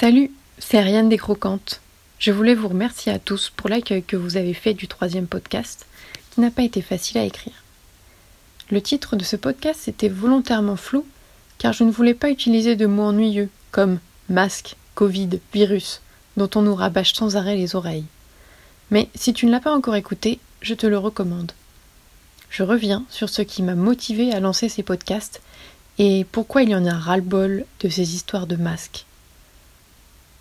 Salut, c'est Ariane des Croquantes. Je voulais vous remercier à tous pour l'accueil que vous avez fait du troisième podcast, qui n'a pas été facile à écrire. Le titre de ce podcast était volontairement flou, car je ne voulais pas utiliser de mots ennuyeux, comme masque, Covid, virus, dont on nous rabâche sans arrêt les oreilles. Mais si tu ne l'as pas encore écouté, je te le recommande. Je reviens sur ce qui m'a motivé à lancer ces podcasts et pourquoi il y en a ras-le-bol de ces histoires de masques.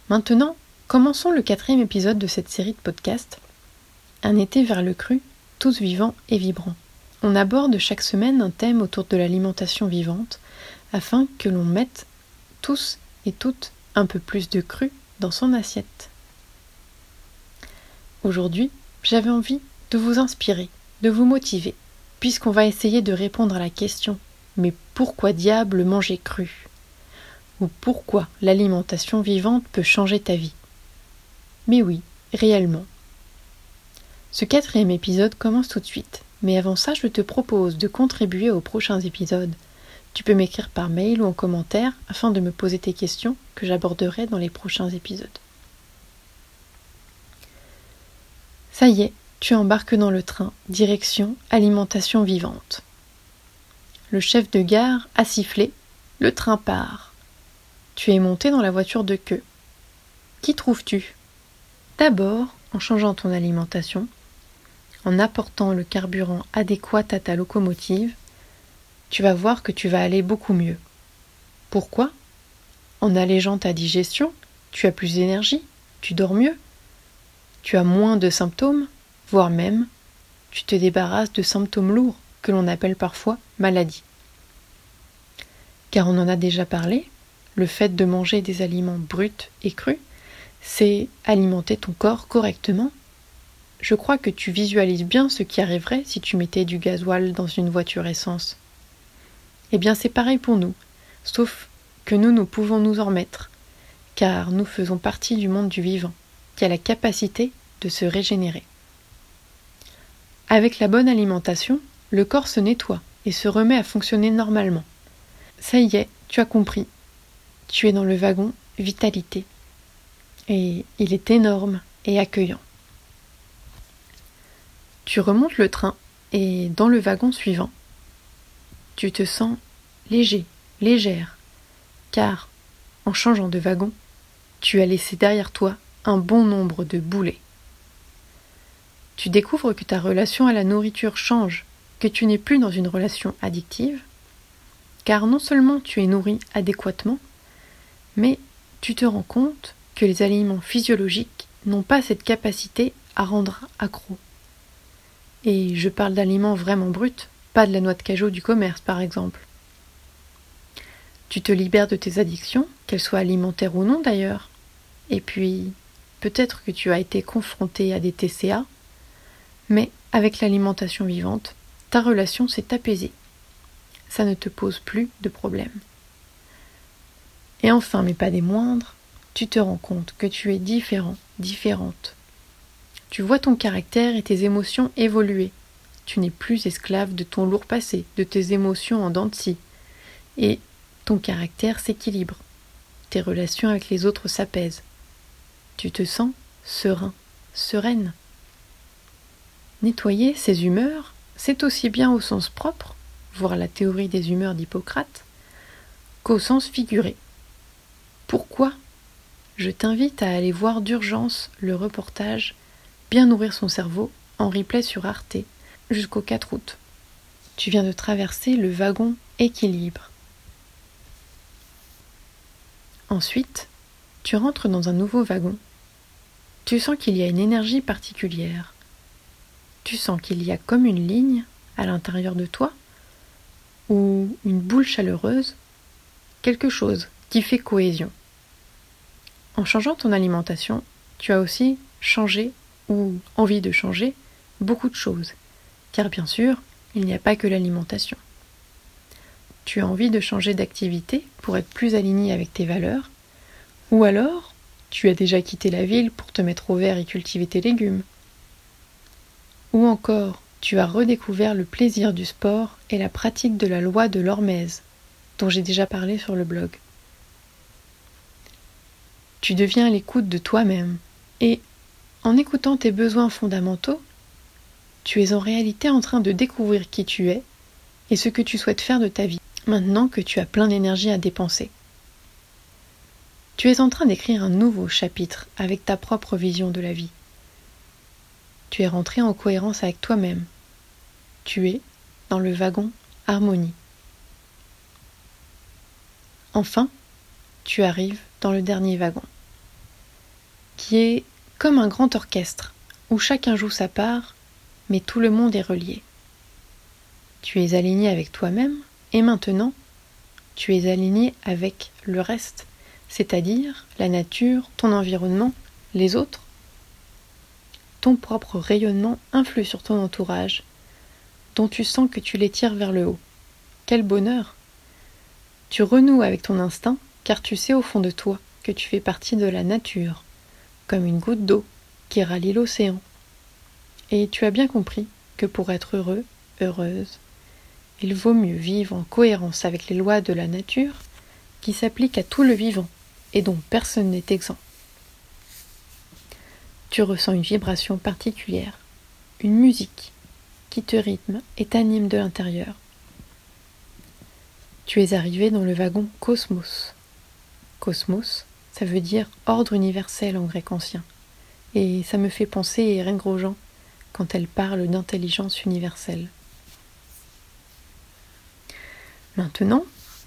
Maintenant, commençons le quatrième épisode de cette série de podcasts. Un été vers le cru, tous vivants et vibrants. On aborde chaque semaine un thème autour de l'alimentation vivante afin que l'on mette tous et toutes un peu plus de cru dans son assiette. Aujourd'hui, j'avais envie de vous inspirer, de vous motiver, puisqu'on va essayer de répondre à la question mais pourquoi diable manger cru? Ou pourquoi l'alimentation vivante peut changer ta vie Mais oui, réellement. Ce quatrième épisode commence tout de suite, mais avant ça, je te propose de contribuer aux prochains épisodes. Tu peux m'écrire par mail ou en commentaire afin de me poser tes questions que j'aborderai dans les prochains épisodes. Ça y est, tu embarques dans le train, direction alimentation vivante. Le chef de gare a sifflé. Le train part. Tu es monté dans la voiture de queue. Qui trouves-tu? D'abord, en changeant ton alimentation, en apportant le carburant adéquat à ta locomotive, tu vas voir que tu vas aller beaucoup mieux. Pourquoi? En allégeant ta digestion, tu as plus d'énergie, tu dors mieux, tu as moins de symptômes, voire même tu te débarrasses de symptômes lourds que l'on appelle parfois maladie. Car on en a déjà parlé, le fait de manger des aliments bruts et crus, c'est alimenter ton corps correctement. Je crois que tu visualises bien ce qui arriverait si tu mettais du gasoil dans une voiture essence. Eh bien c'est pareil pour nous, sauf que nous, nous pouvons nous en remettre, car nous faisons partie du monde du vivant, qui a la capacité de se régénérer. Avec la bonne alimentation, le corps se nettoie et se remet à fonctionner normalement. Ça y est, tu as compris. Tu es dans le wagon vitalité. Et il est énorme et accueillant. Tu remontes le train et dans le wagon suivant, tu te sens léger, légère, car en changeant de wagon, tu as laissé derrière toi un bon nombre de boulets. Tu découvres que ta relation à la nourriture change que tu n'es plus dans une relation addictive, car non seulement tu es nourri adéquatement, mais tu te rends compte que les aliments physiologiques n'ont pas cette capacité à rendre accro. Et je parle d'aliments vraiment bruts, pas de la noix de cajou du commerce par exemple. Tu te libères de tes addictions, qu'elles soient alimentaires ou non d'ailleurs. Et puis, peut-être que tu as été confronté à des TCA, mais avec l'alimentation vivante, ta relation s'est apaisée. Ça ne te pose plus de problème. Et enfin, mais pas des moindres, tu te rends compte que tu es différent, différente. Tu vois ton caractère et tes émotions évoluer. Tu n'es plus esclave de ton lourd passé, de tes émotions en dents de scie. Et ton caractère s'équilibre. Tes relations avec les autres s'apaisent. Tu te sens serein, sereine. Nettoyer ses humeurs, c'est aussi bien au sens propre, voire la théorie des humeurs d'Hippocrate, qu'au sens figuré. Pourquoi Je t'invite à aller voir d'urgence le reportage Bien nourrir son cerveau en replay sur Arte jusqu'au 4 août. Tu viens de traverser le wagon équilibre. Ensuite, tu rentres dans un nouveau wagon. Tu sens qu'il y a une énergie particulière tu sens qu'il y a comme une ligne à l'intérieur de toi ou une boule chaleureuse, quelque chose qui fait cohésion. En changeant ton alimentation, tu as aussi changé ou envie de changer beaucoup de choses, car bien sûr, il n'y a pas que l'alimentation. Tu as envie de changer d'activité pour être plus aligné avec tes valeurs, ou alors tu as déjà quitté la ville pour te mettre au vert et cultiver tes légumes. Ou encore, tu as redécouvert le plaisir du sport et la pratique de la loi de l'hormèse, dont j'ai déjà parlé sur le blog. Tu deviens l'écoute de toi-même. Et en écoutant tes besoins fondamentaux, tu es en réalité en train de découvrir qui tu es et ce que tu souhaites faire de ta vie, maintenant que tu as plein d'énergie à dépenser. Tu es en train d'écrire un nouveau chapitre avec ta propre vision de la vie. Tu es rentré en cohérence avec toi-même. Tu es dans le wagon harmonie. Enfin, tu arrives dans le dernier wagon, qui est comme un grand orchestre, où chacun joue sa part, mais tout le monde est relié. Tu es aligné avec toi-même, et maintenant, tu es aligné avec le reste, c'est-à-dire la nature, ton environnement, les autres. Ton propre rayonnement influe sur ton entourage, dont tu sens que tu les tires vers le haut. Quel bonheur Tu renoues avec ton instinct, car tu sais au fond de toi que tu fais partie de la nature, comme une goutte d'eau qui rallie l'océan. Et tu as bien compris que pour être heureux, heureuse, il vaut mieux vivre en cohérence avec les lois de la nature qui s'appliquent à tout le vivant et dont personne n'est exempt. Tu ressens une vibration particulière, une musique qui te rythme et t'anime de l'intérieur. Tu es arrivé dans le wagon Cosmos. Ça veut dire ordre universel en grec ancien. Et ça me fait penser à Irène Grosjean quand elle parle d'intelligence universelle. Maintenant,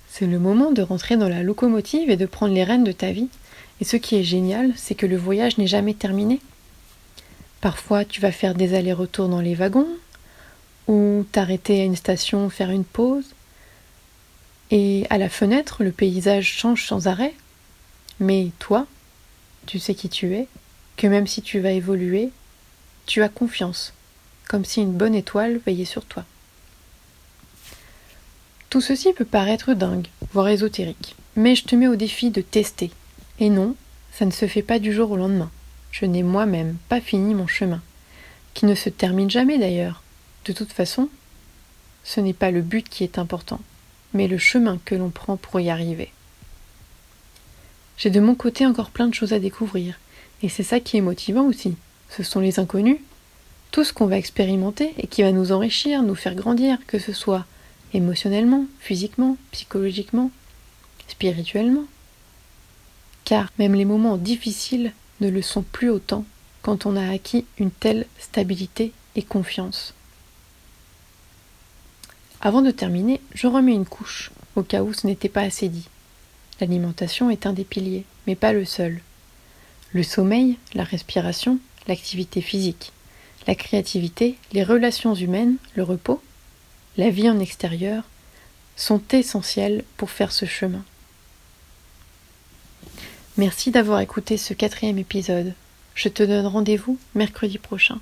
c'est le moment de rentrer dans la locomotive et de prendre les rênes de ta vie. Et ce qui est génial, c'est que le voyage n'est jamais terminé. Parfois, tu vas faire des allers-retours dans les wagons, ou t'arrêter à une station, faire une pause. Et à la fenêtre, le paysage change sans arrêt. Mais toi, tu sais qui tu es, que même si tu vas évoluer, tu as confiance, comme si une bonne étoile veillait sur toi. Tout ceci peut paraître dingue, voire ésotérique, mais je te mets au défi de tester. Et non, ça ne se fait pas du jour au lendemain. Je n'ai moi-même pas fini mon chemin, qui ne se termine jamais d'ailleurs. De toute façon, ce n'est pas le but qui est important, mais le chemin que l'on prend pour y arriver. J'ai de mon côté encore plein de choses à découvrir, et c'est ça qui est motivant aussi. Ce sont les inconnus, tout ce qu'on va expérimenter et qui va nous enrichir, nous faire grandir, que ce soit émotionnellement, physiquement, psychologiquement, spirituellement. Car même les moments difficiles ne le sont plus autant quand on a acquis une telle stabilité et confiance. Avant de terminer, je remets une couche, au cas où ce n'était pas assez dit. L'alimentation est un des piliers, mais pas le seul. Le sommeil, la respiration, l'activité physique, la créativité, les relations humaines, le repos, la vie en extérieur, sont essentiels pour faire ce chemin. Merci d'avoir écouté ce quatrième épisode. Je te donne rendez-vous mercredi prochain,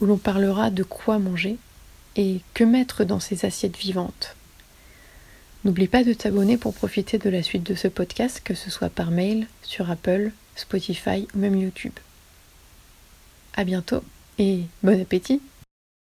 où l'on parlera de quoi manger et que mettre dans ces assiettes vivantes. N'oublie pas de t'abonner pour profiter de la suite de ce podcast, que ce soit par mail, sur Apple, Spotify ou même YouTube. À bientôt et bon appétit!